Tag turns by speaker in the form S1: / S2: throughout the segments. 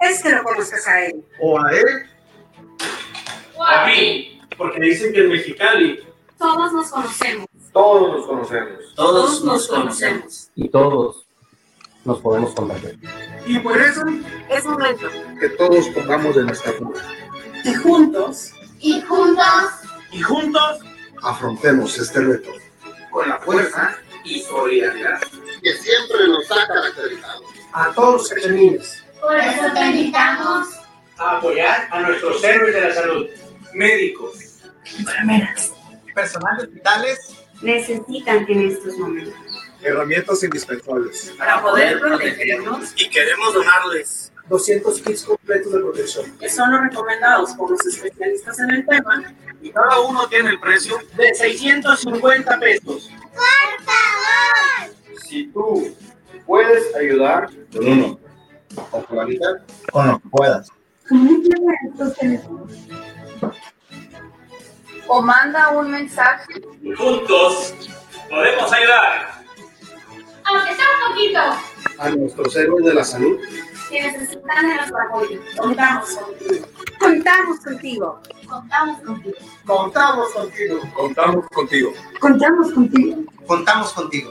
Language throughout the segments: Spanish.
S1: Es que lo conozcas a él.
S2: ¿O a él?
S3: O a mí. Porque dicen que en Mexicali.
S1: Todos nos conocemos.
S2: Todos nos conocemos.
S1: Todos nos conocemos.
S4: Y todos nos podemos contagiar.
S2: Y por eso
S1: Es momento.
S2: que todos pongamos de nuestra parte.
S1: Y juntos.
S5: Y juntos
S3: Y juntos.
S2: Afrontemos este reto.
S3: Con la fuerza y solidaridad.
S2: Que siempre nos ha caracterizado. A todos los cachanines.
S5: Por eso te invitamos
S3: A apoyar a nuestros héroes de la salud. Médicos.
S1: Enfermeras.
S6: personal de hospitales
S1: Necesitan en estos momentos.
S2: Herramientas indispensables.
S1: Para poder protegernos,
S3: Y queremos donarles
S2: 200 kits completos de protección.
S1: que son los recomendados por los especialistas en el tema,
S3: Y cada uno tiene el precio de 650 pesos.
S2: Si tú puedes ayudar con uno o con la mitad,
S6: o no puedas.
S5: o manda un mensaje.
S3: Juntos podemos ayudar.
S5: Aunque sea un poquito.
S2: a nuestros héroes de la salud,
S1: Que necesitan de nuestro apoyo. Contamos contigo. Contamos contigo.
S5: Contamos contigo.
S6: Contamos contigo.
S2: contamos contigo.
S1: Contamos contigo.
S6: Contamos contigo.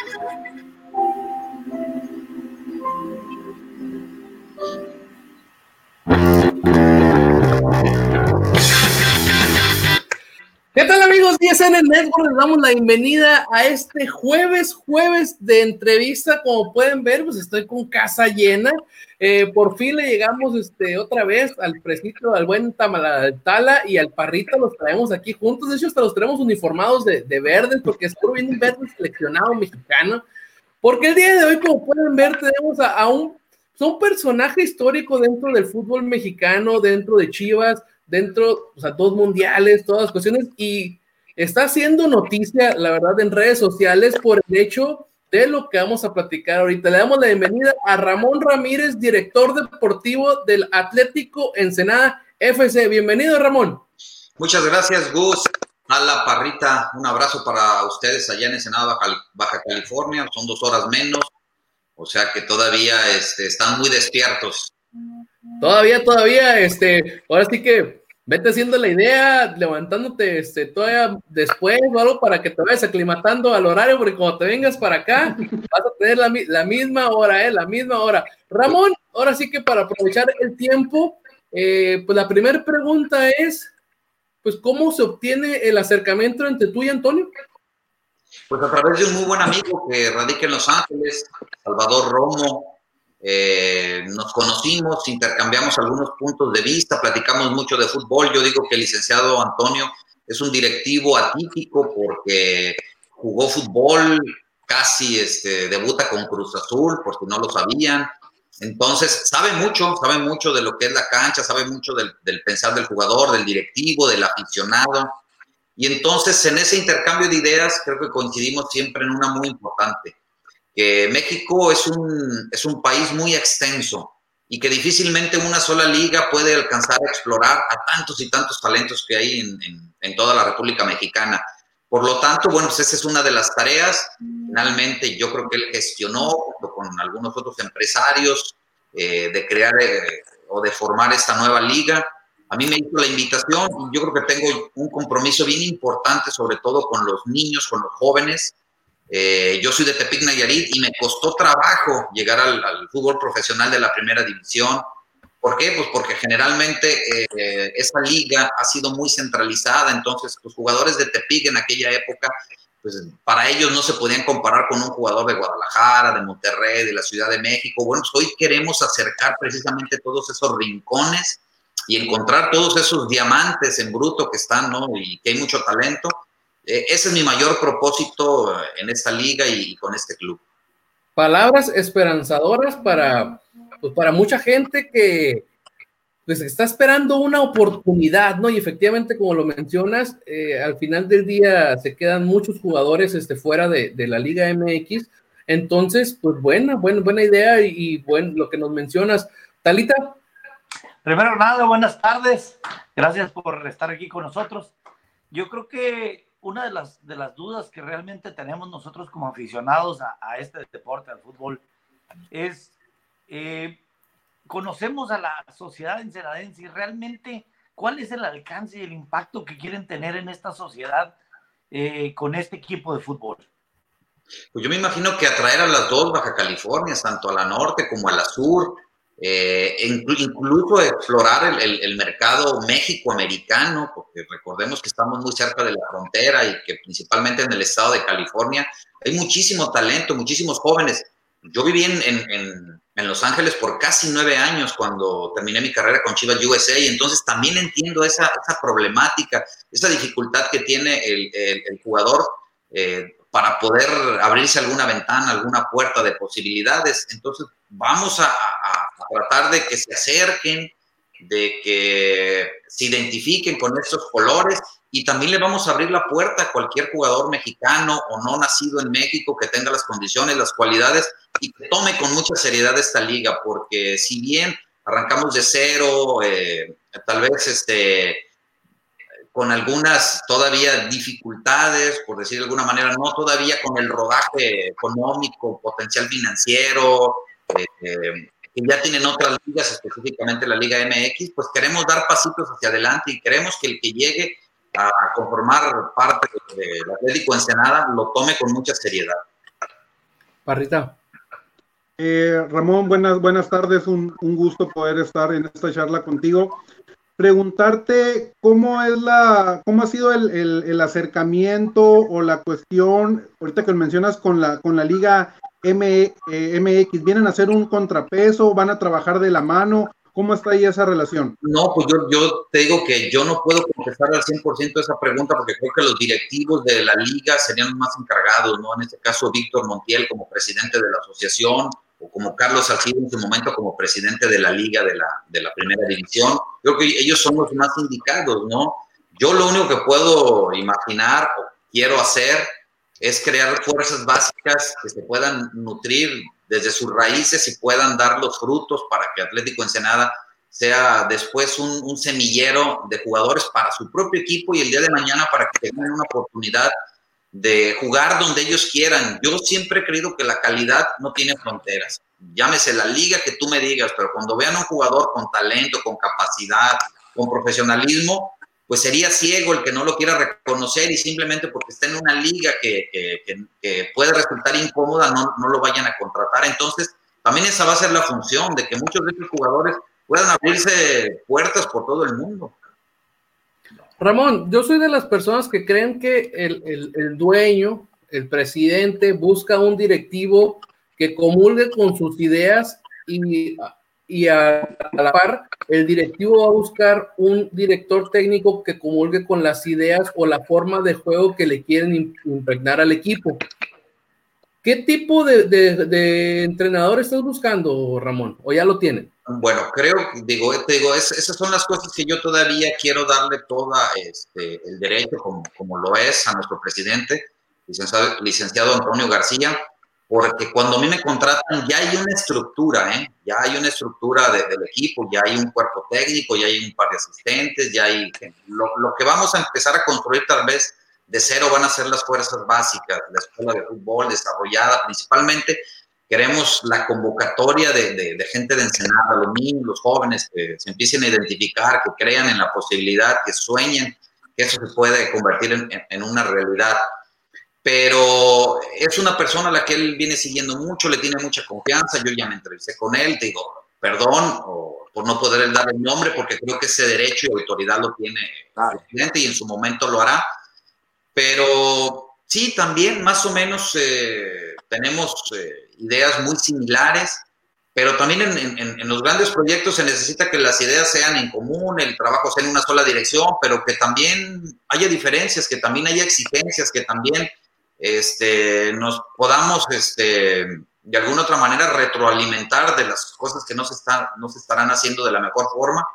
S7: ¿Qué tal amigos de SN Network? Les damos la bienvenida a este jueves, jueves de entrevista. Como pueden ver, pues estoy con casa llena. Eh, por fin le llegamos este, otra vez al presito, al buen Tala y al Parrita, los traemos aquí juntos. De hecho, hasta los tenemos uniformados de, de verdes, porque es por bien un verde seleccionado mexicano. Porque el día de hoy, como pueden ver, tenemos a, a un, un personaje histórico dentro del fútbol mexicano, dentro de Chivas, dentro, o sea, dos mundiales, todas las cuestiones, y está haciendo noticia, la verdad, en redes sociales por el hecho de lo que vamos a platicar ahorita. Le damos la bienvenida a Ramón Ramírez, director deportivo del Atlético Ensenada FC. Bienvenido, Ramón.
S8: Muchas gracias, Gus. A la parrita, un abrazo para ustedes allá en Ensenada, Baja, California. Son dos horas menos, o sea que todavía este, están muy despiertos.
S7: Todavía, todavía, este, ahora sí que vete haciendo la idea, levantándote este, todavía después o algo para que te vayas aclimatando al horario, porque cuando te vengas para acá, vas a tener la, mi- la misma hora, ¿eh? La misma hora. Ramón, ahora sí que para aprovechar el tiempo, eh, pues la primera pregunta es, pues, ¿cómo se obtiene el acercamiento entre tú y Antonio?
S8: Pues a través de un muy buen amigo que radica en Los Ángeles, Salvador Romo, eh, nos conocimos, intercambiamos algunos puntos de vista, platicamos mucho de fútbol. Yo digo que el licenciado Antonio es un directivo atípico porque jugó fútbol, casi este, debuta con Cruz Azul, por si no lo sabían. Entonces, sabe mucho, sabe mucho de lo que es la cancha, sabe mucho del, del pensar del jugador, del directivo, del aficionado. Y entonces, en ese intercambio de ideas, creo que coincidimos siempre en una muy importante, que México es un, es un país muy extenso y que difícilmente una sola liga puede alcanzar a explorar a tantos y tantos talentos que hay en, en- toda la República Mexicana. Por lo tanto, bueno, pues esa es una de las tareas. Finalmente, yo creo que él gestionó con algunos otros empresarios eh, de crear eh, o de formar esta nueva liga. A mí me hizo la invitación yo creo que tengo un compromiso bien importante, sobre todo con los niños, con los jóvenes. Eh, yo soy de Tepic Nayarit y me costó trabajo llegar al, al fútbol profesional de la primera división. ¿Por qué? Pues porque generalmente eh, esa liga ha sido muy centralizada, entonces los jugadores de Tepic en aquella época, pues para ellos no se podían comparar con un jugador de Guadalajara, de Monterrey, de la Ciudad de México. Bueno, pues hoy queremos acercar precisamente todos esos rincones y encontrar todos esos diamantes en bruto que están, ¿no? Y que hay mucho talento. Eh, ese es mi mayor propósito eh, en esta liga y, y con este club.
S7: palabras esperanzadoras para, pues, para mucha gente que pues, está esperando una oportunidad, ¿no? Y efectivamente, como lo mencionas, eh, al final del día se quedan muchos jugadores este, fuera de, de la Liga MX. Entonces, pues buena, buena, buena idea y, y buen, lo que nos mencionas. Talita,
S6: Primero nada, buenas tardes. Gracias por estar aquí con nosotros. Yo creo que
S9: una de las, de las dudas que realmente tenemos nosotros como aficionados a, a este deporte, al fútbol, es, eh, conocemos a la sociedad ensenadense y realmente cuál es el alcance y el impacto que quieren tener en esta sociedad eh, con este equipo de fútbol.
S8: Pues yo me imagino que atraer a las dos Baja California, tanto a la norte como a la sur, eh, incluso explorar el, mercado México-americano, porque recordemos que estamos muy cerca de la frontera y que principalmente en el estado de California hay muchísimo talento, muchísimos jóvenes. Yo viví en, Los Ángeles por casi nueve años cuando terminé mi carrera con Chivas USA y entonces también entiendo esa, problemática, esa dificultad que tiene el jugador eh, para poder abrirse alguna ventana, alguna puerta de posibilidades. Entonces, vamos a, a, a, tratar de que se acerquen, de que se identifiquen con estos colores y también le vamos a abrir la puerta a cualquier jugador mexicano o no nacido en México que tenga las condiciones, las cualidades y que tome con mucha seriedad esta liga, porque si bien arrancamos de cero, eh, tal vez este con algunas todavía dificultades, por decir de alguna manera, no todavía con el rodaje económico, potencial financiero, eh, que ya tienen otras ligas, específicamente la Liga MX, pues queremos dar pasitos hacia adelante y queremos que el que llegue a conformar parte del Atlético Ensenada lo tome con mucha seriedad.
S7: Parrita.
S10: Eh, Ramón, buenas, buenas tardes, un, un gusto poder estar en esta charla contigo preguntarte cómo es la, cómo ha sido el, el, el, acercamiento o la cuestión, ahorita que mencionas con la, con la Liga M, eh, MX, ¿vienen a hacer un contrapeso? ¿Van a trabajar de la mano? ¿Cómo está ahí esa relación?
S8: No, pues yo, yo te digo que yo no puedo contestar al 100% esa pregunta porque creo que los directivos de la liga serían los más encargados, ¿no? En este caso, Víctor Montiel como presidente de la asociación, o como Carlos Salcido en su momento como presidente de la liga de la, de la primera división. Creo que ellos son los más indicados, ¿no? Yo lo único que puedo imaginar o quiero hacer es crear fuerzas básicas que se puedan nutrir desde sus raíces y puedan dar los frutos para que Atlético Ensenada sea después un, semillero de jugadores para su propio equipo y el día de mañana para que tengan una oportunidad de jugar donde ellos quieran. Yo siempre he creído que la calidad no tiene fronteras. Llámese la liga que tú me digas, pero cuando vean a un jugador con talento, con capacidad, con profesionalismo, pues sería ciego el que no lo quiera reconocer y simplemente porque está en una liga que, puede resultar incómoda, no, no, lo vayan a contratar. Entonces, también esa va a ser la función de que muchos de estos jugadores puedan abrirse puertas por todo el mundo.
S7: Ramón, yo soy de las personas que creen que el, el, el, dueño, el presidente, busca un directivo que comulgue con sus ideas y, y a, a, la par, el directivo va a buscar un director técnico que comulgue con las ideas o la forma de juego que le quieren impregnar al equipo. ¿Qué tipo de, de, de entrenador estás buscando, Ramón? ¿O ya lo tienen?
S8: Bueno, creo, digo, te digo, es, esas son las cosas que yo todavía quiero darle toda este, el derecho, como, como lo es a nuestro presidente, licenciado, licenciado Antonio García, porque cuando a mí me contratan ya hay una estructura, ¿eh? ya hay una estructura de, del equipo, ya hay un cuerpo técnico, ya hay un par de asistentes, ya hay... Lo, lo que vamos a empezar a construir tal vez de cero van a ser las fuerzas básicas, la escuela de fútbol desarrollada principalmente queremos la convocatoria de, de, de, gente de Ensenada, los niños, los jóvenes, que se empiecen a identificar, que crean en la posibilidad, que sueñen que eso se puede convertir en, en, una realidad. Pero es una persona a la que él viene siguiendo mucho, le tiene mucha confianza, yo ya me entrevisté con él, te digo, perdón o, por no poder dar el nombre, porque creo que ese derecho y autoridad lo tiene el presidente y en su momento lo hará. Pero sí, también más o menos eh, tenemos... Eh, ideas muy similares, pero también en, en, en, los grandes proyectos se necesita que las ideas sean en común, el trabajo sea en una sola dirección, pero que también haya diferencias, que también haya exigencias, que también este, nos podamos este, de alguna otra manera retroalimentar de las cosas que no se, está, no se estarán haciendo de la mejor forma.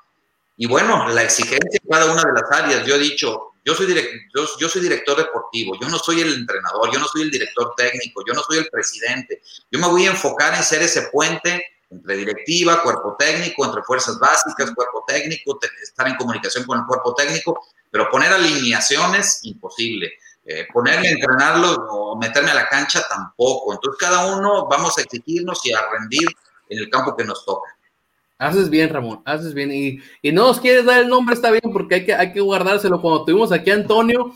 S8: Y bueno, la exigencia en cada una de las áreas, yo he dicho, yo soy, direct, yo, yo, soy director deportivo, yo no soy el entrenador, yo no soy el director técnico, yo no soy el presidente. Yo me voy a enfocar en ser ese puente entre directiva, cuerpo técnico, entre fuerzas básicas, cuerpo técnico, estar en comunicación con el cuerpo técnico, pero poner alineaciones, imposible. Eh, ponerme a entrenarlos o meterme a la cancha tampoco. Entonces cada uno vamos a exigirnos y a rendir en el campo que nos toca.
S7: Haces bien, Ramón, haces bien. Y, y no nos quieres dar el nombre, está bien, porque hay que, hay que guardárselo. Cuando tuvimos aquí a Antonio,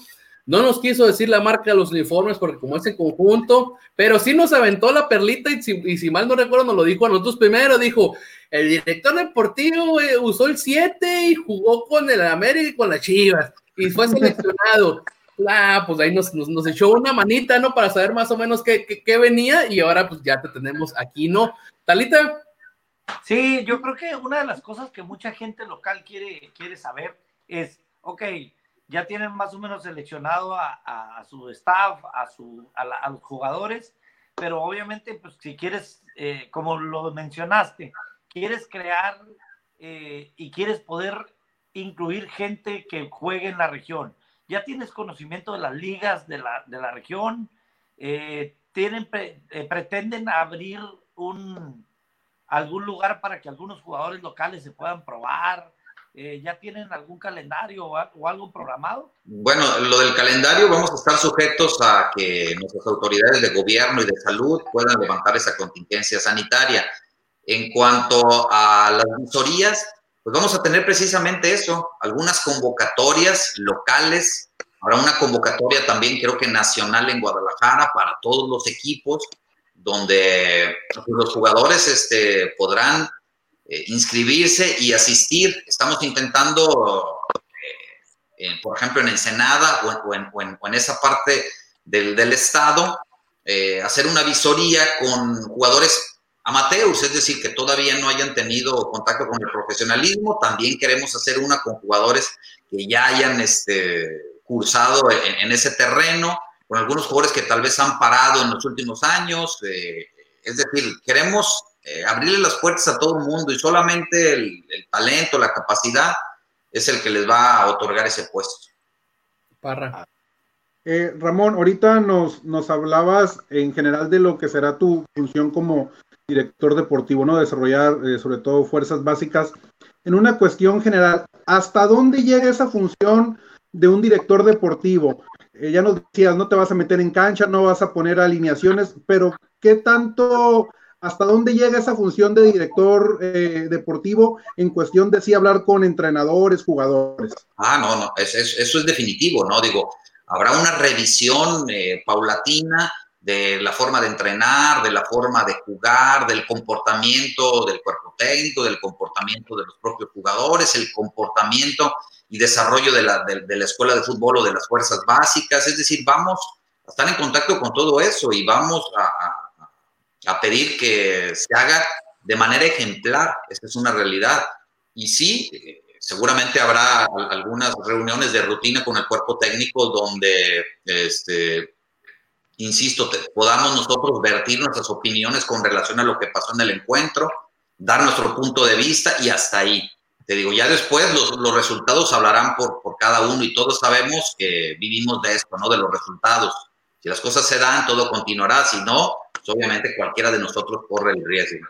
S7: no nos quiso decir la marca de los uniformes, porque como es en conjunto, pero sí nos aventó la perlita y si, mal no recuerdo, nos lo dijo a nosotros primero, dijo, el director deportivo eh, usó el 7 y jugó con el América y con las Chivas, y fue seleccionado. Ah, pues ahí nos, echó una manita, ¿no? Para saber más o menos qué, venía, y ahora pues ya te tenemos aquí, ¿no? Talita.
S9: Sí, yo creo que una de las cosas que mucha gente local quiere, saber es, ok, ya tienen más o menos seleccionado a, su staff, a, su, a, la, los jugadores, pero obviamente, pues si quieres, eh, como lo mencionaste, quieres crear eh, y quieres poder incluir gente que juegue en la región. Ya tienes conocimiento de las ligas de la, de la región, eh, tienen, eh, pretenden abrir un, algún lugar para que algunos jugadores locales se puedan probar? Eh, ¿Ya tienen algún calendario o, algo programado?
S8: Bueno, lo del calendario vamos a estar sujetos a que nuestras autoridades de gobierno y de salud puedan levantar esa contingencia sanitaria. En cuanto a las visorías, pues vamos a tener precisamente eso, algunas convocatorias locales. Habrá una convocatoria también, creo que nacional en Guadalajara para todos los equipos donde los jugadores este, podrán eh, inscribirse y asistir. Estamos intentando, eh, eh, por ejemplo, en Ensenada o, en, o, en, o en, esa parte del, del estado, eh, hacer una visoría con jugadores amateurs, es decir, que todavía no hayan tenido contacto con el profesionalismo. También queremos hacer una con jugadores que ya hayan este, cursado en, en ese terreno con algunos jugadores que tal vez han parado en los últimos años. Eh, es decir, queremos eh, abrirle las puertas a todo el mundo y solamente el, el, talento, la capacidad es el que les va a otorgar ese puesto.
S7: Parra.
S10: Eh, Ramón, ahorita nos, nos hablabas en general de lo que será tu función como director deportivo, ¿no? Desarrollar eh, sobre todo fuerzas básicas. En una cuestión general, ¿hasta dónde llega esa función de un director deportivo? eh, ya nos decías, no te vas a meter en cancha, no vas a poner alineaciones, pero ¿qué tanto, hasta dónde llega esa función de director eh, deportivo en cuestión de sí hablar con entrenadores, jugadores?
S8: Ah, no, no, es, es, eso es definitivo, ¿no? Digo, habrá una revisión eh, paulatina de la forma de entrenar, de la forma de jugar, del comportamiento del cuerpo técnico, del comportamiento de los propios jugadores, el comportamiento y desarrollo de la, de, la escuela de fútbol o de las fuerzas básicas. Es decir, vamos a estar en contacto con todo eso y vamos a, a, a pedir que se haga de manera ejemplar. Esta es una realidad. Y sí, seguramente habrá algunas reuniones de rutina con el cuerpo técnico donde, este, insisto, podamos nosotros vertir nuestras opiniones con relación a lo que pasó en el encuentro, dar nuestro punto de vista y hasta ahí te digo, ya después los, los resultados hablarán por, por, cada uno y todos sabemos que vivimos de esto, ¿no? De los resultados. Si las cosas se dan, todo continuará. Si no, pues obviamente cualquiera de nosotros corre el riesgo.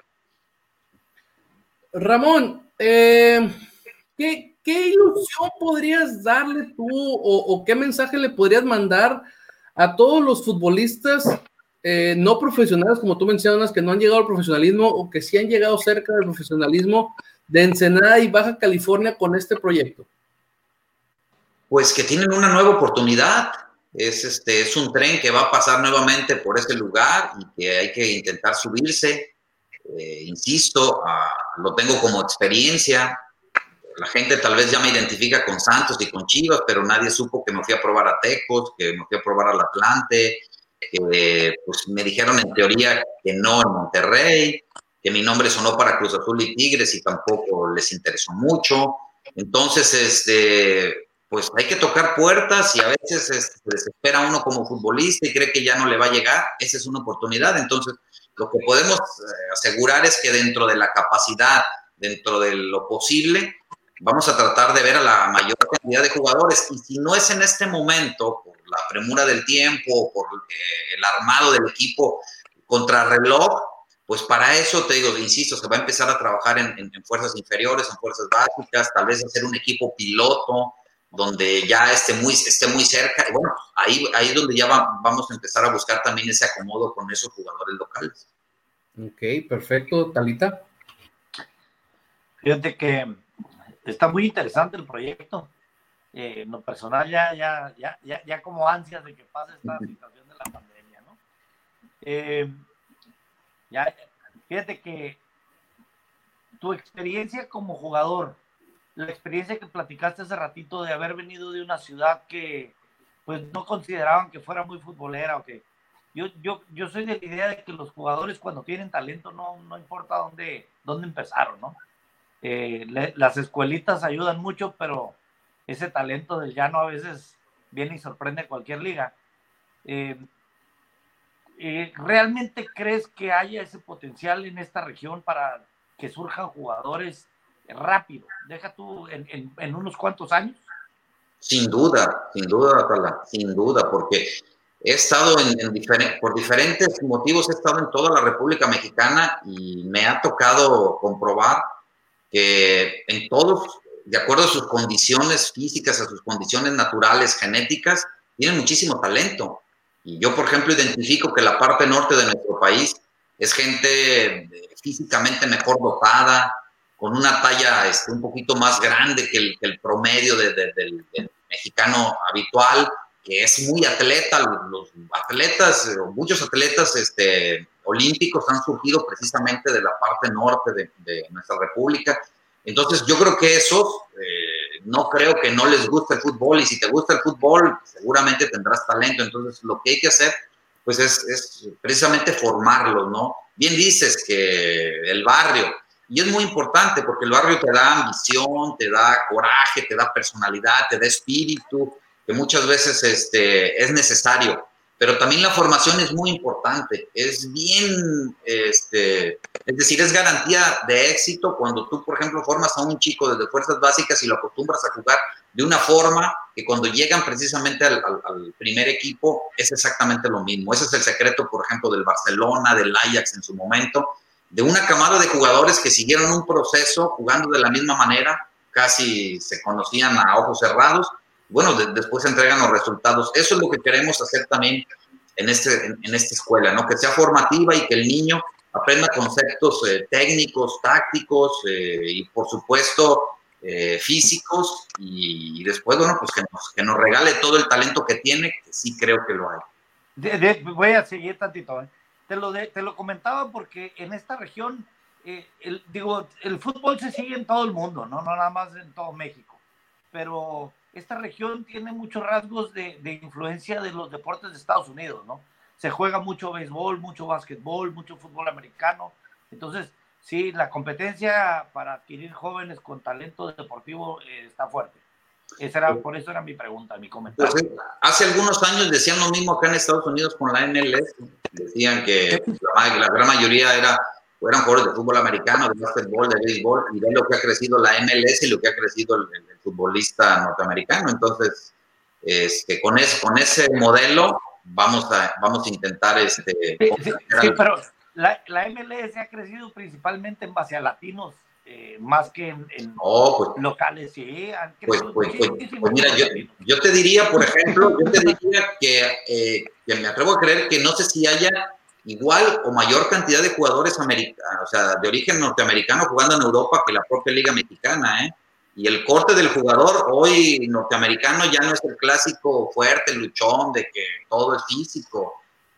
S7: Ramón, eh, ¿qué, ¿qué, ilusión podrías darle tú o, qué mensaje le podrías mandar a todos los futbolistas eh, no profesionales, como tú mencionas, que no han llegado al profesionalismo o que sí han llegado cerca del profesionalismo? de Ensenada y Baja California con este proyecto?
S8: Pues que tienen una nueva oportunidad. Es, este, es un tren que va a pasar nuevamente por ese lugar y que hay que intentar subirse. Eh, insisto, lo tengo como experiencia. La gente tal vez ya me identifica con Santos y con Chivas, pero nadie supo que me fui a probar a Tecos, que me fui a probar al Atlante, que pues me dijeron en teoría que no en Monterrey, que mi nombre sonó para Cruz Azul y Tigres y tampoco les interesó mucho. Entonces, este, pues hay que tocar puertas y a veces se este, desespera uno como futbolista y cree que ya no le va a llegar. Esa es una oportunidad. Entonces, lo que podemos eh, asegurar es que dentro de la capacidad, dentro de lo posible, vamos a tratar de ver a la mayor cantidad de jugadores. Y si no es en este momento, por la premura del tiempo, por eh, el armado del equipo contrarreloj, pues para eso, te digo, insisto, se va a empezar a trabajar en, en, en, fuerzas inferiores, en fuerzas básicas, tal vez hacer un equipo piloto donde ya esté muy, esté muy cerca. Y bueno, ahí, ahí es donde ya va- vamos a empezar a buscar también ese acomodo con esos jugadores locales.
S7: Ok, perfecto. Talita.
S9: Fíjate que está muy interesante el proyecto. Eh, en lo personal ya, ya, ya, ya, ya como ansias de que pase esta situación de la pandemia, ¿no? Eh, ya, fíjate que tu experiencia como jugador, la experiencia que platicaste hace ratito de haber venido de una ciudad que pues no consideraban que fuera muy futbolera o que yo, yo, yo soy de la idea de que los jugadores cuando tienen talento no, no importa dónde, dónde empezaron, ¿no? Eh, las escuelitas ayudan mucho, pero ese talento del llano a veces viene y sorprende cualquier liga. Eh, eh, ¿Realmente crees que haya ese potencial en esta región para que surjan jugadores rápido? Deja tú en, en- unos cuantos años.
S8: Sin duda, sin duda, Atala, sin duda, porque he estado en, en por diferentes motivos, he estado en toda la República Mexicana y me ha tocado comprobar que en todos, de acuerdo a sus condiciones físicas, a sus condiciones naturales, genéticas, tienen muchísimo talento. Y yo, por ejemplo, identifico que la parte norte de nuestro país es gente eh, físicamente mejor dotada, con una talla este, un poquito más grande que el, promedio de- de- del, del mexicano habitual, es muy atleta. Los, atletas, muchos atletas este, olímpicos han surgido precisamente de la parte norte de, nuestra república. Entonces, yo creo que esos, eh, no creo que no les guste el fútbol y si te gusta el fútbol, seguramente tendrás talento. Entonces, lo que hay que hacer, pues es, es precisamente formarlos, ¿no? Bien dices que el barrio, y es muy importante porque el barrio te da ambición, te da coraje, te da personalidad, te da espíritu, que muchas veces este, es necesario. Pero también la formación es muy importante. Es bien, este, es decir, es garantía de éxito cuando tú, por ejemplo, formas a un chico desde fuerzas básicas y lo acostumbras a jugar de una forma que cuando llegan precisamente al, al- primer equipo es exactamente lo mismo. Ese es el secreto, por ejemplo, del Barcelona, del Ajax en su momento, de una camada de jugadores que siguieron un proceso jugando de la misma manera, casi se conocían a ojos cerrados. Bueno, de- después entregan los resultados. Eso es lo que queremos hacer también en, este, en, en esta escuela, ¿no? Que sea formativa y que el niño aprenda conceptos eh, técnicos, tácticos eh, y, por supuesto, eh, físicos. Y, y después, bueno, pues que nos, que nos regale todo el talento que tiene, que sí creo que lo hay.
S9: De- de- voy a seguir tantito. ¿eh? Te, lo de- te lo comentaba porque en esta región, eh, el, digo, el fútbol se sigue en todo el mundo, ¿no? no nada más en todo México. Pero esta región tiene muchos rasgos de, de influencia de los deportes de Estados Unidos, ¿no? Se juega mucho béisbol, mucho básquetbol, mucho fútbol americano. Entonces, sí, la competencia para adquirir jóvenes con talento deportivo eh, está fuerte. Esa era, por eso era mi pregunta, mi comentario.
S8: Pues, hace algunos años decían lo mismo acá en Estados Unidos con la MLS. Decían que la, la gran mayoría era, eran jugadores de fútbol americano, de básquetbol, de béisbol, y ve lo que ha crecido la MLS y lo que ha crecido el, el futbolista norteamericano. Entonces, este, con, ese, con ese modelo vamos a, vamos a intentar este,
S9: Sí, sí, sí, pero la, la MLS ha crecido principalmente en base a latinos, eh, más que en, en
S8: Oh, pues,
S9: locales, sí. Han
S8: Pues, pues, pues, pues mira, yo, yo te diría, por ejemplo, yo te diría que, eh, que me atrevo a creer que no sé si haya igual o mayor cantidad de jugadores o sea, de origen norteamericano jugando en Europa que la propia Liga Mexicana, ¿eh? Y el corte del jugador hoy norteamericano ya no es el clásico fuerte, luchón, de que todo es físico.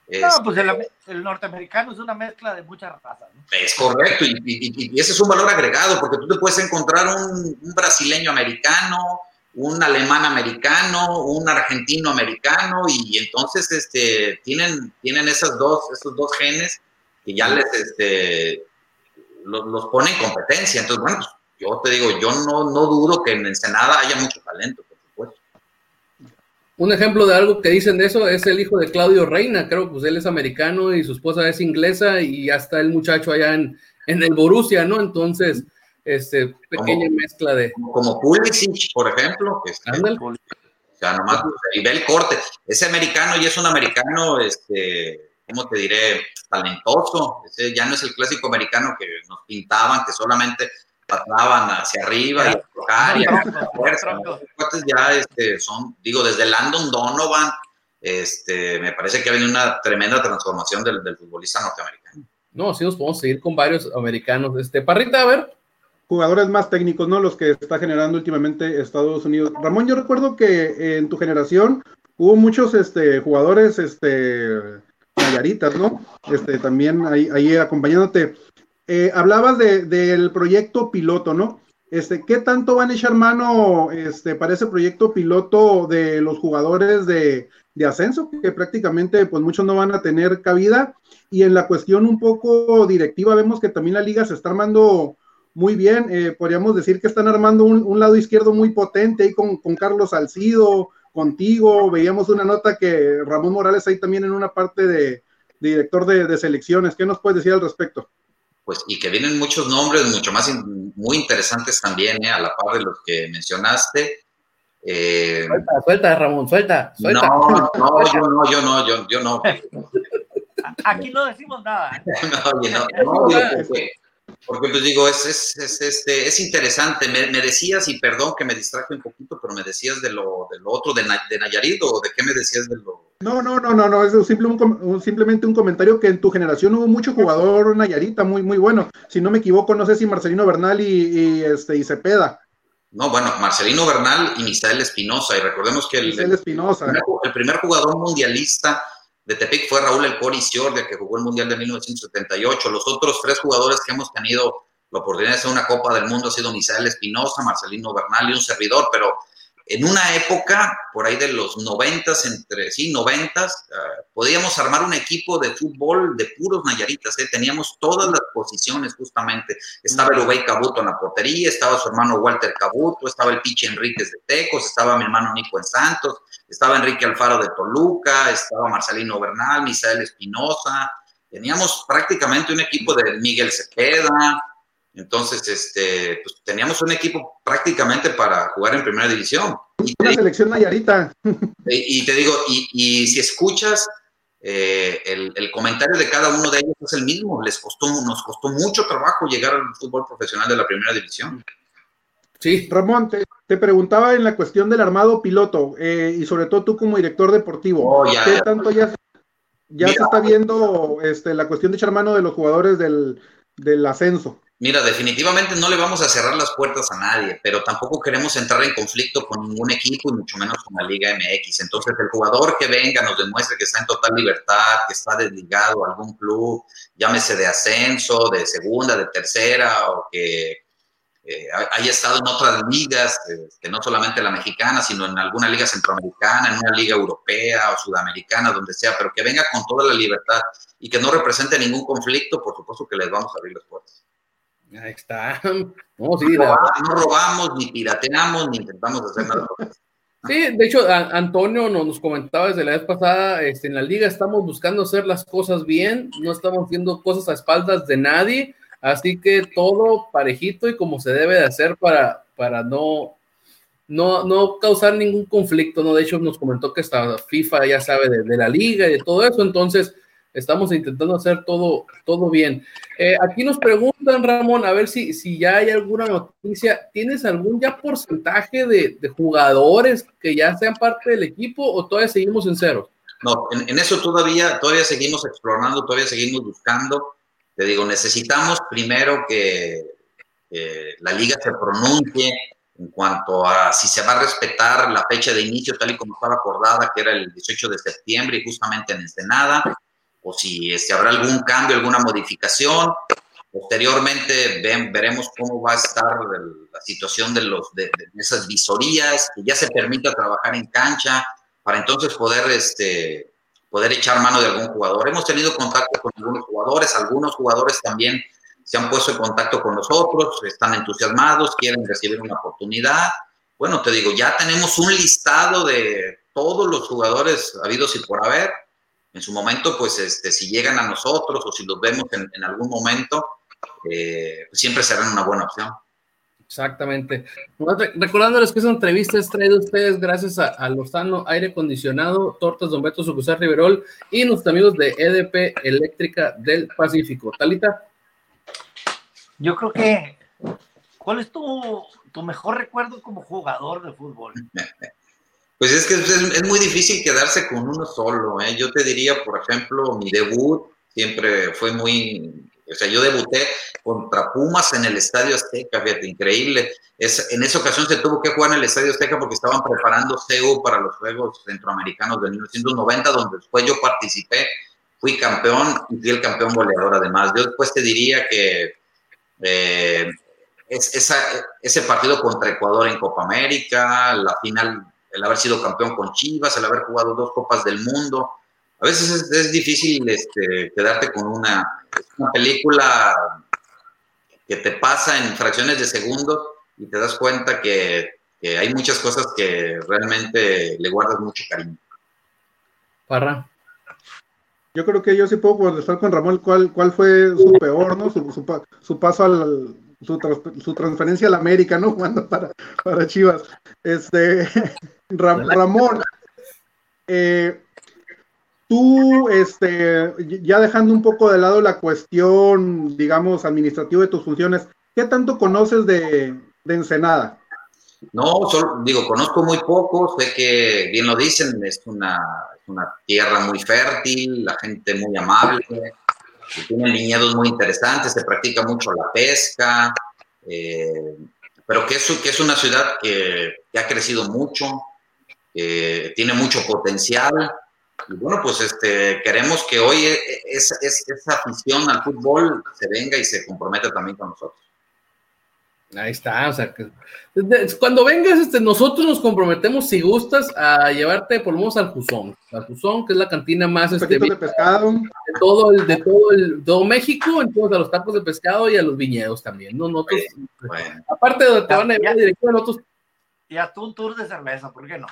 S8: Es,
S9: No, pues el, el norteamericano es una mezcla de muchas razas. ¿no?
S8: es correcto, y, y- y ese es un valor agregado, porque tú te puedes encontrar un, un brasileño americano, un alemán americano, un argentino americano, y entonces este, tienen, tienen esas dos, esos dos genes que ya les este, los, los pone en competencia. Entonces, bueno, pues, yo te digo, yo no, no dudo que en Ensenada haya mucho talento, por supuesto.
S7: Un ejemplo de algo que dicen de eso es el hijo de Claudio Reina, creo, pues él es americano y su esposa es inglesa y ya está el muchacho allá en, en el Borussia, ¿no? Entonces, este, pequeña mezcla de...
S8: Como Pulisic, por ejemplo, que es-
S7: Ándale.
S8: o sea, nomás y ve el corte. Ese americano y es un americano, este, ¿cómo te diré? Talentoso. Ese ya no es el clásico americano que nos pintaban, que solamente pasaban hacia arriba y tocar y a la fuerza. ya este, son, digo, desde Landon Donovan, este, me parece que ha venido una tremenda transformación del, del futbolista norteamericano.
S7: No, sí nos podemos seguir con varios americanos. Este, Parrita, a ver.
S10: Jugadores más técnicos, ¿no? Los que está generando últimamente Estados Unidos. Ramón, yo recuerdo que en tu generación hubo muchos este, jugadores este, nayaritas, ¿no? Este, también ahí, ahí acompañándote. Eh, hablabas de, del proyecto piloto, ¿no? Este, ¿Qué tanto van a echar mano este, para ese proyecto piloto de los jugadores de, de ascenso? Que prácticamente pues muchos no van a tener cabida. Y en la cuestión un poco directiva, vemos que también la liga se está armando muy bien. Eh, podríamos decir que están armando un, un, lado izquierdo muy potente ahí con, con Carlos Salcido, contigo. Veíamos una nota que Ramón Morales ahí también en una parte de, de director de, de, selecciones. ¿Qué nos puedes decir al respecto?
S8: Pues y que vienen muchos nombres mucho más in, muy interesantes también, eh, a la par de los que mencionaste.
S7: Eh, suelta, suelta, Ramón, suelta, suelta.
S8: No, no, yo no, yo no, yo, yo no.
S9: Aquí no decimos nada.
S8: no, oye, no, no, porque, porque pues digo, es, es, es, este, es interesante. Me, me, decías, y perdón que me distraje un poquito, pero me decías de lo, de lo otro, de, de Nayarit, o de qué me decías de lo...
S10: No, no, no, no, no, es simple, un, un, simplemente un comentario que en tu generación hubo mucho jugador Nayarita muy, muy bueno. Si no me equivoco, no sé si Marcelino Bernal y, y este, y Cepeda.
S8: No, bueno, Marcelino Bernal y Misael Espinosa, y recordemos que el,
S10: el, Espinosa.
S8: el, primer, el primer jugador mundialista de Tepic fue Raúl El Cori Ciordia, que jugó el Mundial de 1978. Los otros tres jugadores que hemos tenido la oportunidad de hacer una Copa del Mundo ha sido Misael Espinosa, Marcelino Bernal y un servidor, pero en una época, por ahí de los noventas, entre sí, noventas, uh, podíamos armar un equipo de fútbol de puros nayaritas, ¿eh? teníamos todas las posiciones justamente. Estaba el Ubey Cabuto en la portería, estaba su hermano Walter Cabuto, estaba el Piche Enríquez de Tecos, estaba mi hermano Nico en Santos, estaba Enrique Alfaro de Toluca, estaba Marcelino Bernal, Misael Espinosa, teníamos prácticamente un equipo de Miguel Cepeda, entonces, este, pues teníamos un equipo prácticamente para jugar en primera división.
S10: Y Una selección Nayarita.
S8: Y, y te digo, y, y si escuchas eh, el, el, comentario de cada uno de ellos es el mismo. Les costó, nos costó mucho trabajo llegar al fútbol profesional de la primera división.
S10: Sí. Ramón, te, te preguntaba en la cuestión del armado piloto eh, y sobre todo tú como director deportivo.
S8: Oh, ya,
S10: ¿Qué
S8: ya.
S10: tanto ya, ya Mira, se está viendo este, la cuestión de echar mano de los jugadores del, del ascenso?
S8: Mira, definitivamente no le vamos a cerrar las puertas a nadie, pero tampoco queremos entrar en conflicto con ningún equipo y mucho menos con la Liga MX. Entonces, el jugador que venga nos demuestre que está en total libertad, que está desligado a algún club, llámese de ascenso, de segunda, de tercera, o que eh, haya estado en otras ligas, eh, que no solamente la mexicana, sino en alguna liga centroamericana, en una liga europea o sudamericana, donde sea, pero que venga con toda la libertad y que no represente ningún conflicto, por supuesto que les vamos a abrir las puertas.
S7: Ahí está. No, sí,
S8: no, robamos, no, robamos, ni pirateamos, ni intentamos hacer nada.
S7: Sí, de hecho, a, Antonio nos, nos, comentaba desde la vez pasada, este, en la liga estamos buscando hacer las cosas bien, no estamos haciendo cosas a espaldas de nadie, así que todo parejito y como se debe de hacer para, para no, no, no causar ningún conflicto, ¿no? De hecho, nos comentó que esta FIFA ya sabe de, de la liga y de todo eso, entonces estamos intentando hacer todo, todo bien. Eh, aquí nos preguntan, Ramón, a ver si, si ya hay alguna noticia. ¿Tienes algún ya porcentaje de, de, jugadores que ya sean parte del equipo o todavía seguimos en cero?
S8: No, en, en, eso todavía, todavía seguimos explorando, todavía seguimos buscando. Te digo, necesitamos primero que, la liga se pronuncie en cuanto a si se va a respetar la fecha de inicio tal y como estaba acordada, que era el 18 de septiembre y justamente en Ensenada o si este, habrá algún cambio, alguna modificación. Posteriormente ven, veremos cómo va a estar la situación de, los, de, de, esas visorías, que ya se permita trabajar en cancha, para entonces poder, este, poder echar mano de algún jugador. Hemos tenido contacto con algunos jugadores, algunos jugadores también se han puesto en contacto con nosotros, están entusiasmados, quieren recibir una oportunidad. Bueno, te digo, ya tenemos un listado de todos los jugadores habidos y por haber en su momento, pues este, si llegan a nosotros o si los vemos en, en algún momento, eh, pues siempre serán una buena opción.
S7: Exactamente. Recordándoles que esa entrevista es traída a ustedes gracias a, a Lozano Aire Acondicionado, Tortas Don Beto Sucusar Riverol y nuestros amigos de EDP Eléctrica del Pacífico. Talita.
S9: Yo creo que ¿Cuál es tu, tu mejor recuerdo como jugador de fútbol?
S8: Pues es que es, es muy difícil quedarse con uno solo. ¿eh? Yo te diría, por ejemplo, mi debut siempre fue muy... O sea, yo debuté contra Pumas en el Estadio Azteca, fíjate, increíble. Es, en esa ocasión se tuvo que jugar en el Estadio Azteca porque estaban preparando CEU para los Juegos Centroamericanos de 1990, donde después yo participé, fui campeón y fui el campeón goleador además. Yo después te diría que eh, es, esa, ese partido contra Ecuador en Copa América, la final, el haber sido campeón con Chivas, el haber jugado dos Copas del Mundo. A veces es, es difícil este, quedarte con una, una película que te pasa en fracciones de segundos y te das cuenta que, que, hay muchas cosas que realmente le guardas mucho cariño.
S7: Parra.
S10: Yo creo que yo sí puedo contestar con Ramón cuál, cuál fue su peor, ¿no? Su, su, su paso al, su, su, transferencia a la América, ¿no? Jugando para, para Chivas. Este, Ram, Ramón, eh, tú, este, ya dejando un poco de lado la cuestión, digamos, administrativa de tus funciones, ¿qué tanto conoces de, de Ensenada?
S8: No, solo, digo, conozco muy poco, sé que, bien lo dicen, es una, una tierra muy fértil, la gente muy amable, tienen viñedos muy interesantes, se practica mucho la pesca, eh, pero que es, que es una ciudad que, ha crecido mucho, tiene mucho potencial. Y bueno, pues este, queremos que hoy es, es, esa afición al fútbol se venga y se comprometa también con nosotros.
S7: Ahí está, o sea, que, cuando vengas, este, nosotros nos comprometemos, si gustas, a llevarte por lo menos al Juzón, al Juzón, que es la cantina más este,
S10: de pescado.
S7: de todo el, de todo el, todo México, entonces a los tacos de pescado y a los viñedos también, ¿no? Nosotros,
S8: Bueno,
S7: aparte de te van a llevar directo a nosotros.
S9: Y hasta un tour de cerveza, ¿por qué no?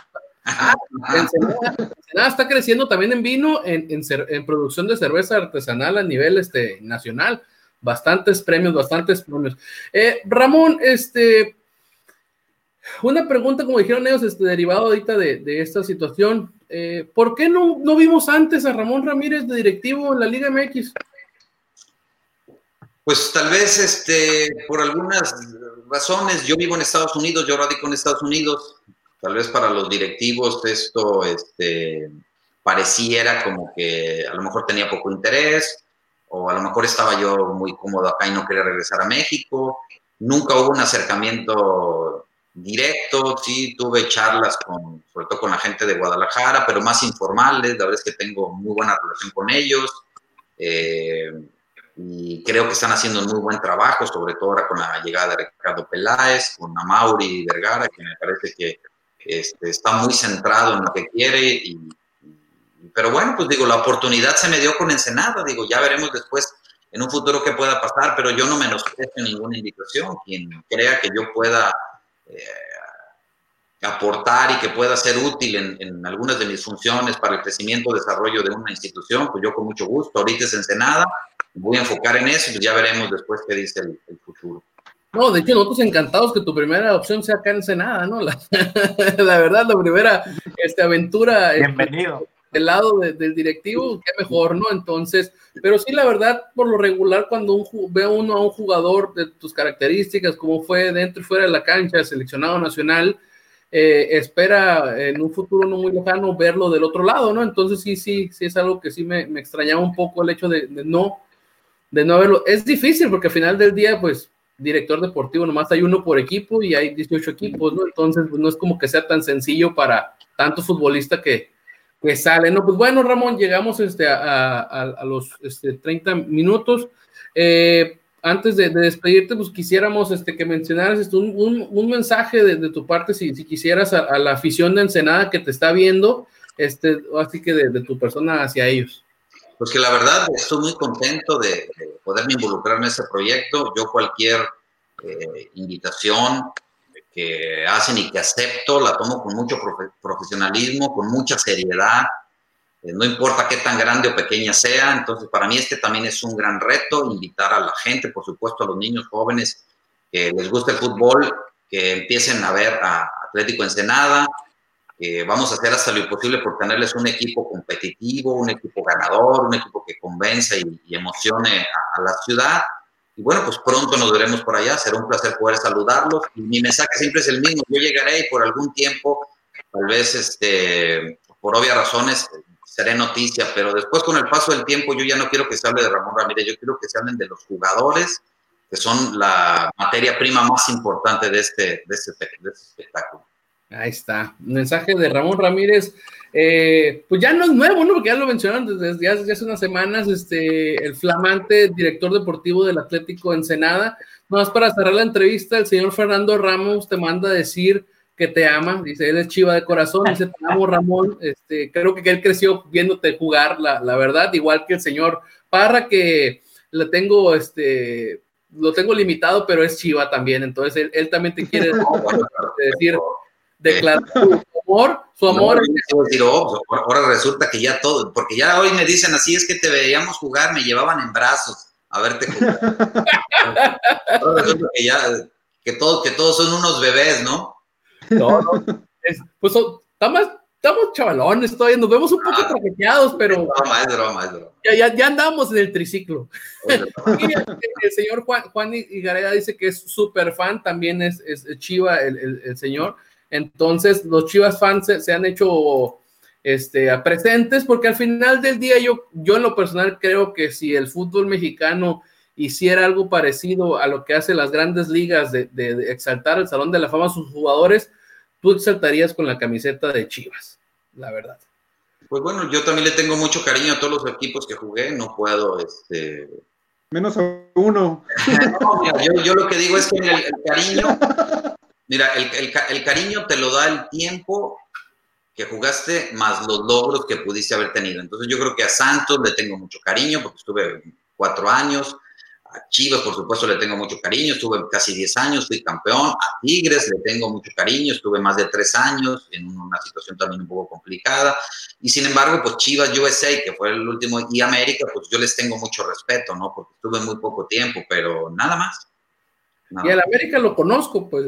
S7: Ah, Ensenada está creciendo también en vino, en, en, en, producción de cerveza artesanal a nivel este, nacional bastantes premios, bastantes premios. Eh, Ramón, este, una pregunta, como dijeron ellos, este, derivado ahorita de, de esta situación. Eh, ¿Por qué no, no, vimos antes a Ramón Ramírez de directivo en la Liga MX?
S8: Pues tal vez este, por algunas razones, yo vivo en Estados Unidos, yo radico en Estados Unidos, tal vez para los directivos esto este, pareciera como que a lo mejor tenía poco interés, o a lo mejor estaba yo muy cómodo acá y no quería regresar a México. Nunca hubo un acercamiento directo, sí tuve charlas con, sobre todo con la gente de Guadalajara, pero más informales, la verdad es que tengo muy buena relación con ellos eh, y creo que están haciendo un muy buen trabajo, sobre todo ahora con la llegada de Ricardo Peláez, con Amauri Vergara, que me parece que este, está muy centrado en lo que quiere y, pero bueno, pues digo, la oportunidad se me dio con Ensenada, digo, ya veremos después en un futuro qué pueda pasar, pero yo no menosprecio ninguna invitación. Quien crea que yo pueda eh, aportar y que pueda ser útil en, en, algunas de mis funciones para el crecimiento o desarrollo de una institución, pues yo con mucho gusto. Ahorita es Ensenada, voy a enfocar en eso y pues ya veremos después qué dice el, el futuro.
S7: No, de hecho, nosotros encantados que tu primera opción sea acá en Ensenada, ¿no? La, la verdad, la primera este, aventura.
S9: Bienvenido.
S7: Este, del lado de, del directivo, qué mejor, ¿no? Entonces, pero sí, la verdad, por lo regular, cuando un, ve uno a un jugador de tus características, como fue dentro y fuera de la cancha, seleccionado nacional, eh, espera en un futuro no muy lejano verlo del otro lado, ¿no? Entonces, sí, sí, sí es algo que sí me, me extrañaba un poco el hecho de, de, no, de no verlo. Es difícil porque al final del día, pues, director deportivo, nomás hay uno por equipo y hay 18 equipos, ¿no? Entonces, pues, no es como que sea tan sencillo para tanto futbolista que que sale. No, pues bueno, Ramón, llegamos este, a, a, los este, 30 minutos. Eh, antes de, de, despedirte, pues quisiéramos este, que mencionaras este, un, un, un, mensaje de, de, tu parte, si, si quisieras, a, la afición de Ensenada que te está viendo, este, así que de, de, tu persona hacia ellos.
S8: Pues que la verdad estoy muy contento de, poderme involucrar en ese proyecto. Yo cualquier eh, invitación que hacen y que acepto, la tomo con mucho profe profesionalismo, con mucha seriedad, eh, no importa qué tan grande o pequeña sea, entonces para mí este también es un gran reto, invitar a la gente, por supuesto a los niños jóvenes que les guste el fútbol, que empiecen a ver a Atlético Ensenada, que vamos a hacer hasta lo imposible por tenerles un equipo competitivo, un equipo ganador, un equipo que convenza y, y emocione a, a la ciudad, Y bueno, pues pronto nos veremos por allá. Será un placer poder saludarlos. Y mi mensaje siempre es el mismo. Yo llegaré y por algún tiempo, tal vez este, por obvias razones, seré noticia, pero después con el paso del tiempo yo ya no quiero que se hable de Ramón Ramírez, yo quiero que se hablen de los jugadores, que son la materia prima más importante de este, de este, de este espectáculo.
S7: Ahí está. Mensaje de Ramón Ramírez. Eh, pues ya no es nuevo, ¿no? Porque ya lo mencionaron desde, desde hace unas semanas, este, el flamante director deportivo del Atlético Ensenada. Más para cerrar la entrevista, el señor Fernando Ramos te manda a decir que te ama, dice, él es chiva de corazón, dice, te amo Ramón, este, creo que él creció viéndote jugar, la, la verdad, igual que el señor Parra, que le tengo, este, lo tengo limitado, pero es chiva también, entonces él, él también te quiere decir, declarar su amor, su amor.
S8: No, ahora resulta que ya todo, porque ya hoy me dicen así, es que te veíamos jugar, me llevaban en brazos a verte jugar. ahora resulta que ya, que, todo, que todos son unos bebés, ¿no?
S7: No, no. Es, pues estamos, estamos chavalones todavía, nos vemos un poco ah, traqueteados, pero.
S8: Es broma, es broma, es broma.
S7: Ya, ya, ya andamos en el triciclo. y el, el, señor Juan, Juan Igareda dice que es súper fan, también es, es chiva el, el, el, señor. Entonces, los chivas fans se, se han hecho este, presentes porque al final del día yo, yo en lo personal creo que si el fútbol mexicano hiciera algo parecido a lo que hacen las grandes ligas de, de, de exaltar el Salón de la Fama a sus jugadores, tú exaltarías con la camiseta de Chivas, la verdad.
S8: Pues bueno, yo también le tengo mucho cariño a todos los equipos que jugué, no puedo, este...
S10: Menos a uno.
S8: no, mira, yo, yo, lo que digo es que el, el cariño, mira, el, el, el, cariño te lo da el tiempo que jugaste más los logros que pudiste haber tenido. Entonces yo creo que a Santos le tengo mucho cariño porque estuve cuatro años, a Chivas, por supuesto, le tengo mucho cariño, estuve casi 10 años, fui campeón, a Tigres le tengo mucho cariño, estuve más de 3 años en una situación también un poco complicada, y sin embargo, pues Chivas USA, que fue el último, y América, pues yo les tengo mucho respeto, ¿no? Porque estuve muy poco tiempo, pero nada más.
S7: Nada y al América lo conozco, pues.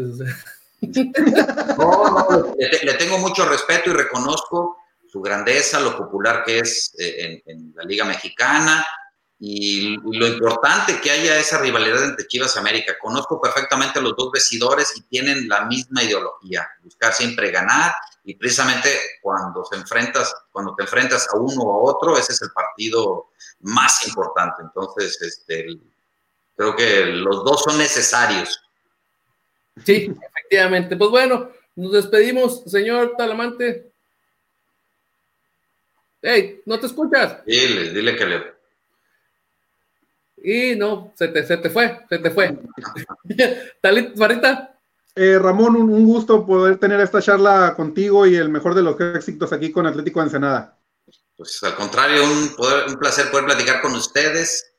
S8: No, no, le, le, tengo mucho respeto y reconozco su grandeza, lo popular que es eh, en, en la Liga Mexicana, y lo importante que haya esa rivalidad entre Chivas y América. Conozco perfectamente a los dos vestidores y tienen la misma ideología, buscar siempre ganar y precisamente cuando se enfrentas, cuando te enfrentas a uno o a otro, ese es el partido más importante. Entonces, este, creo que los dos son necesarios.
S7: Sí, efectivamente. Pues bueno, nos despedimos, señor Talamante. Hey, ¿no te escuchas?
S8: Dile, dile que le
S7: y no, se te, se te fue, se te fue. Talit, Barrita.
S10: Eh, Ramón, un, un, gusto poder tener esta charla contigo y el mejor de los éxitos aquí con Atlético de Ensenada.
S8: Pues al contrario, un, poder, un placer poder platicar con ustedes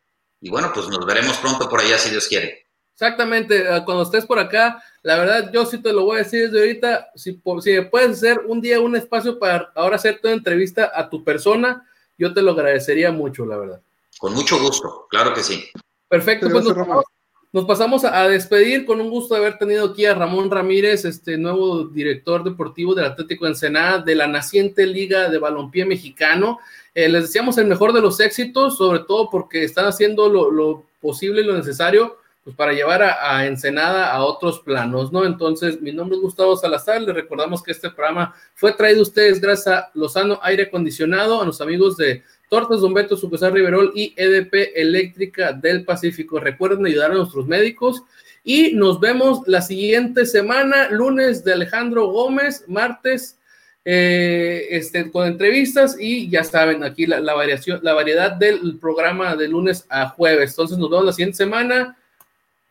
S8: y bueno, pues nos veremos pronto por allá si Dios quiere.
S7: Exactamente, eh, cuando estés por acá, la verdad yo sí te lo voy a decir desde ahorita, si, si me puedes hacer un día un espacio para ahora hacer tu entrevista a tu persona, yo te lo agradecería mucho, la verdad.
S8: Con mucho gusto, claro que sí.
S7: Perfecto, pues nos pasamos, nos pasamos, a despedir con un gusto de haber tenido aquí a Ramón Ramírez, este nuevo director deportivo del Atlético Ensenada, de la naciente Liga de Balompié Mexicano. Eh, les deseamos el mejor de los éxitos, sobre todo porque están haciendo lo, lo posible y lo necesario pues para llevar a, Ensenada a otros planos, ¿no? Entonces, mi nombre es Gustavo Salazar, les recordamos que este programa fue traído ustedes gracias a Lozano Aire Acondicionado, a los amigos de Tortas Don Beto, Sucursal Riverol y EDP Eléctrica del Pacífico. Recuerden ayudar a nuestros médicos y nos vemos la siguiente semana, lunes de Alejandro Gómez, martes eh, este, con entrevistas y ya saben, aquí la, la, variación, la variedad del programa de lunes a jueves. Entonces nos vemos la siguiente semana.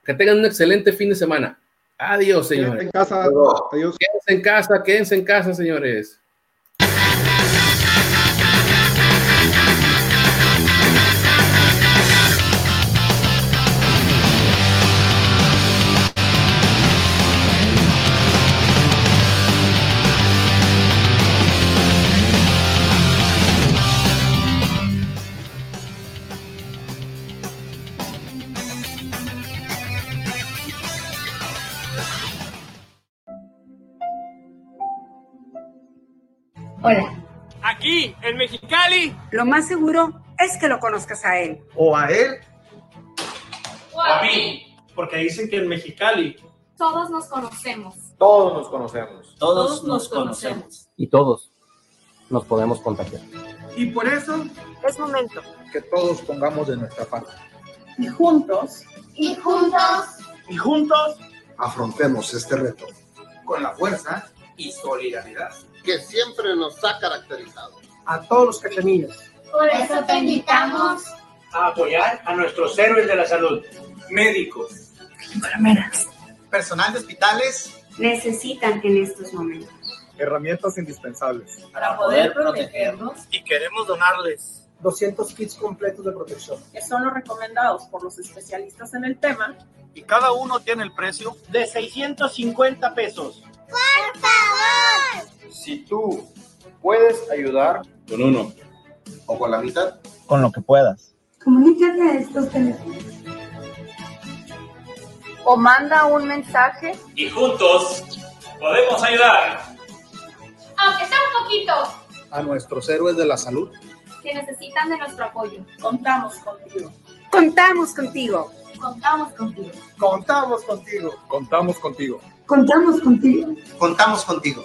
S7: Que tengan un excelente fin de semana. Adiós, señores.
S10: Quédense en casa.
S7: Adiós. Quédense en casa, quédense en casa, señores.
S1: Hola.
S3: Aquí, en Mexicali.
S1: Lo más seguro es que lo conozcas a él.
S6: O a él.
S3: O a mí, porque dicen que en Mexicali
S1: Todos nos conocemos.
S2: Todos nos conocemos.
S9: Todos nos conocemos.
S4: Y todos nos podemos contagiar.
S6: Y por eso,
S1: Es momento.
S6: que todos pongamos de nuestra parte.
S1: Y juntos.
S5: Y juntos,
S6: Y juntos, afrontemos este reto. Con la fuerza y solidaridad.
S11: Que siempre nos ha caracterizado.
S6: A todos los cachanillos.
S5: por eso te invitamos
S3: a apoyar a nuestros héroes de la salud.
S6: Médicos,
S1: Enfermeras.
S6: personal de hospitales,
S1: Necesitan en estos momentos.
S6: herramientas indispensables.
S1: Para poder protegernos.
S6: Y queremos donarles 200 kits completos de protección.
S1: Que son los recomendados por los especialistas en el tema.
S6: Y cada uno tiene el precio de 650 pesos.
S2: Si tú puedes ayudar con uno o con la mitad,
S6: Con lo que puedas.
S1: Comunícate a estos teléfonos.
S5: o manda un mensaje.
S3: Y juntos podemos ayudar.
S5: Aunque sea un poquito.
S6: A nuestros héroes de la salud.
S1: Que necesitan de nuestro apoyo.
S5: Contamos contigo.
S1: Contamos contigo.
S5: Contamos contigo.
S6: Contamos contigo. Contamos contigo.
S1: Contamos contigo.
S6: Contamos contigo.